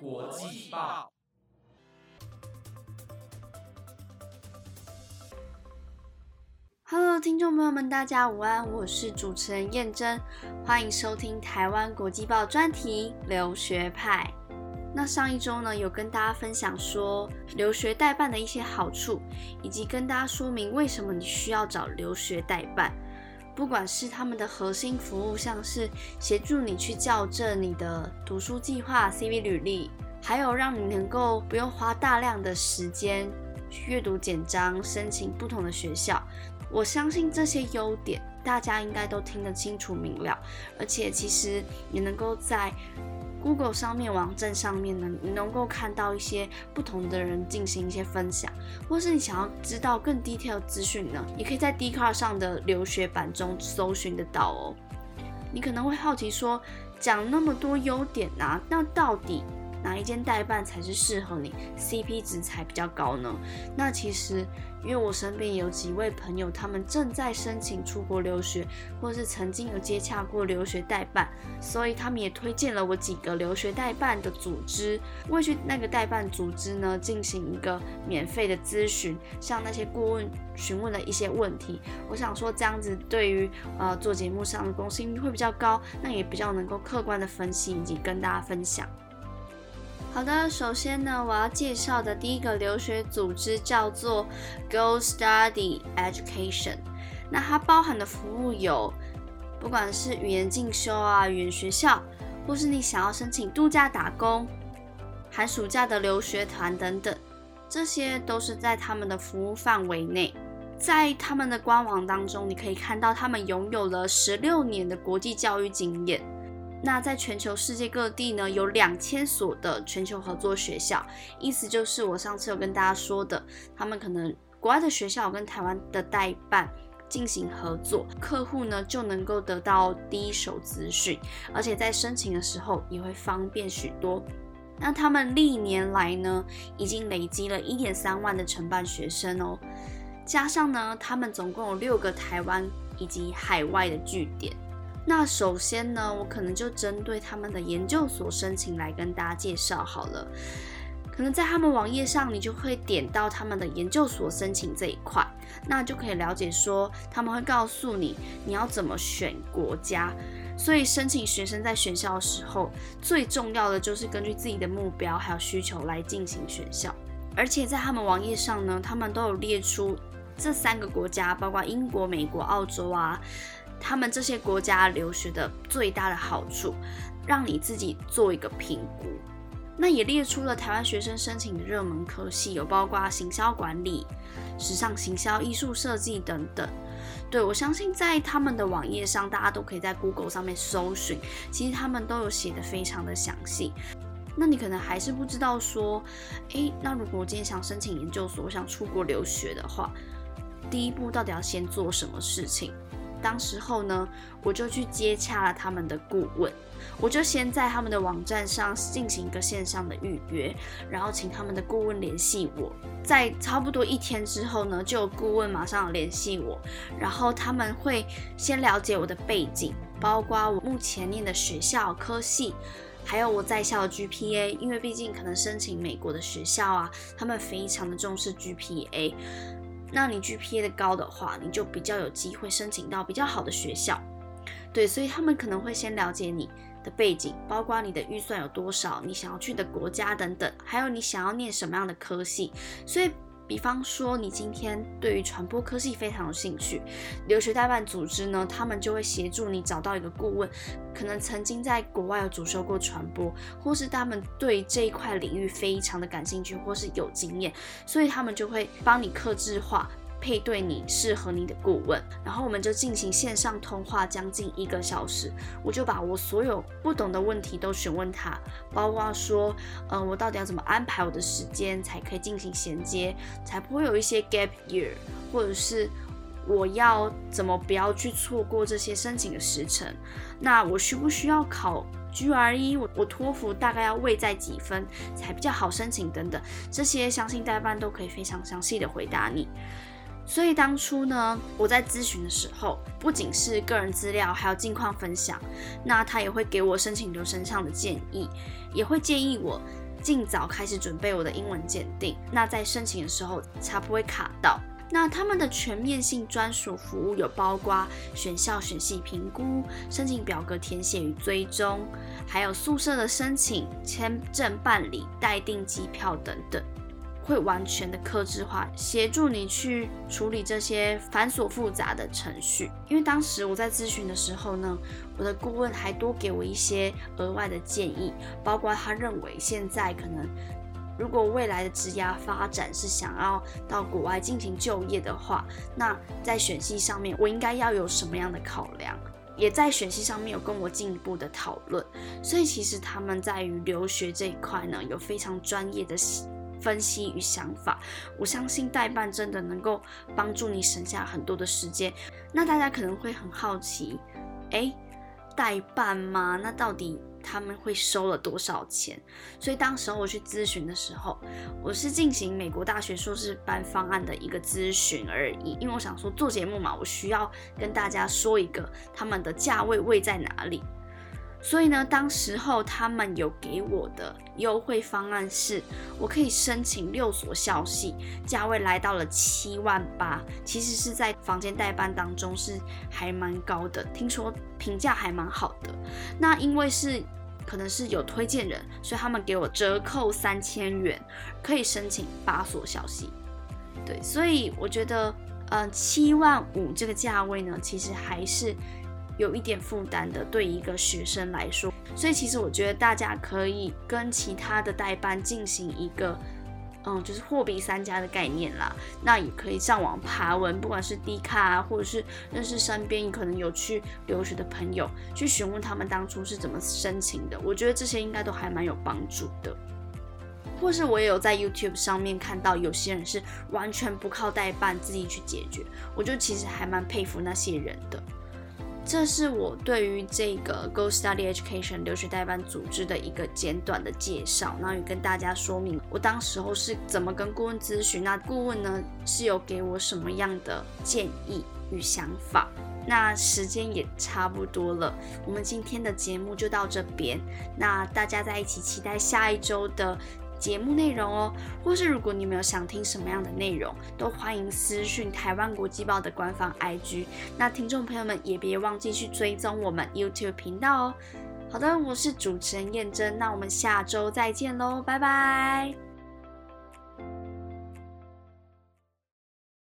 国际报，Hello，听众朋友们，大家午安，我是主持人燕珍，欢迎收听台湾国际报专题留学派。那上一周呢，有跟大家分享说留学代办的一些好处，以及跟大家说明为什么你需要找留学代办。不管是他们的核心服务，像是协助你去校正你的读书计划、CV 履历，还有让你能够不用花大量的时间阅读简章、申请不同的学校。我相信这些优点大家应该都听得清楚明了，而且其实也能够在。Google 上面网站上面呢，你能够看到一些不同的人进行一些分享，或是你想要知道更 detail 资讯呢，也可以在 d c a r 上的留学版中搜寻得到哦。你可能会好奇说，讲那么多优点啊，那到底？哪一间代办才是适合你，CP 值才比较高呢？那其实，因为我身边有几位朋友，他们正在申请出国留学，或是曾经有接洽过留学代办，所以他们也推荐了我几个留学代办的组织，会去那个代办组织呢进行一个免费的咨询，向那些顾问询问了一些问题。我想说，这样子对于呃做节目上的公信力会比较高，那也比较能够客观的分析以及跟大家分享。好的，首先呢，我要介绍的第一个留学组织叫做 Go Study Education。那它包含的服务有，不管是语言进修啊、语言学校，或是你想要申请度假打工、寒暑假的留学团等等，这些都是在他们的服务范围内。在他们的官网当中，你可以看到他们拥有了十六年的国际教育经验。那在全球世界各地呢，有两千所的全球合作学校，意思就是我上次有跟大家说的，他们可能国外的学校跟台湾的代办进行合作，客户呢就能够得到第一手资讯，而且在申请的时候也会方便许多。那他们历年来呢，已经累积了一点三万的承办学生哦，加上呢，他们总共有六个台湾以及海外的据点。那首先呢，我可能就针对他们的研究所申请来跟大家介绍好了。可能在他们网页上，你就会点到他们的研究所申请这一块，那就可以了解说他们会告诉你你要怎么选国家。所以申请学生在选校的时候，最重要的就是根据自己的目标还有需求来进行选校。而且在他们网页上呢，他们都有列出这三个国家，包括英国、美国、澳洲啊。他们这些国家留学的最大的好处，让你自己做一个评估。那也列出了台湾学生申请的热门科系，有包括行销管理、时尚行销、艺术设计等等。对我相信，在他们的网页上，大家都可以在 Google 上面搜寻，其实他们都有写的非常的详细。那你可能还是不知道说，诶，那如果我今天想申请研究所，我想出国留学的话，第一步到底要先做什么事情？当时候呢，我就去接洽了他们的顾问，我就先在他们的网站上进行一个线上的预约，然后请他们的顾问联系我。在差不多一天之后呢，就有顾问马上联系我，然后他们会先了解我的背景，包括我目前念的学校科系，还有我在校的 GPA，因为毕竟可能申请美国的学校啊，他们非常的重视 GPA。那你 GPA 的高的话，你就比较有机会申请到比较好的学校，对，所以他们可能会先了解你的背景，包括你的预算有多少，你想要去的国家等等，还有你想要念什么样的科系，所以。比方说，你今天对于传播科技非常有兴趣，留学代办组织呢，他们就会协助你找到一个顾问，可能曾经在国外有主修过传播，或是他们对这一块领域非常的感兴趣，或是有经验，所以他们就会帮你克制化。配对你适合你的顾问，然后我们就进行线上通话将近一个小时，我就把我所有不懂的问题都询问他，包括说，嗯，我到底要怎么安排我的时间才可以进行衔接，才不会有一些 gap year，或者是我要怎么不要去错过这些申请的时程，那我需不需要考 GRE，我我托福大概要位在几分才比较好申请等等，这些相信代办都可以非常详细的回答你。所以当初呢，我在咨询的时候，不仅是个人资料，还有近况分享，那他也会给我申请流程上的建议，也会建议我尽早开始准备我的英文检定，那在申请的时候才不会卡到。那他们的全面性专属服务有包括选校选系评估、申请表格填写与追踪，还有宿舍的申请、签证办理、待订机票等等，会完全的克制化，协助你去处理这些繁琐复杂的程序。因为当时我在咨询的时候呢，我的顾问还多给我一些额外的建议，包括他认为现在可能。如果未来的职涯发展是想要到国外进行就业的话，那在选系上面我应该要有什么样的考量？也在选系上面有跟我进一步的讨论。所以其实他们在于留学这一块呢，有非常专业的分析与想法。我相信代办真的能够帮助你省下很多的时间。那大家可能会很好奇，哎，代办吗？那到底？他们会收了多少钱？所以当时候我去咨询的时候，我是进行美国大学硕士班方案的一个咨询而已。因为我想说做节目嘛，我需要跟大家说一个他们的价位位在哪里。所以呢，当时候他们有给我的优惠方案是，我可以申请六所校系，价位来到了七万八，其实是在房间代办当中是还蛮高的，听说评价还蛮好的。那因为是可能是有推荐人，所以他们给我折扣三千元，可以申请八所校系。对，所以我觉得，嗯，七万五这个价位呢，其实还是。有一点负担的，对一个学生来说，所以其实我觉得大家可以跟其他的代班进行一个，嗯，就是货比三家的概念啦。那也可以上网爬文，不管是 D 卡啊，或者是认识身边可能有去留学的朋友，去询问他们当初是怎么申请的。我觉得这些应该都还蛮有帮助的。或是我也有在 YouTube 上面看到有些人是完全不靠代办自己去解决，我就其实还蛮佩服那些人的。这是我对于这个 Go Study Education 留学代办组织的一个简短的介绍，然后也跟大家说明我当时候是怎么跟顾问咨询，那顾问呢是有给我什么样的建议与想法。那时间也差不多了，我们今天的节目就到这边，那大家在一起期待下一周的。节目内容哦，或是如果你们有想听什么样的内容，都欢迎私讯台湾国际报的官方 IG。那听众朋友们也别忘记去追踪我们 YouTube 频道哦。好的，我是主持人燕珍，那我们下周再见喽，拜拜。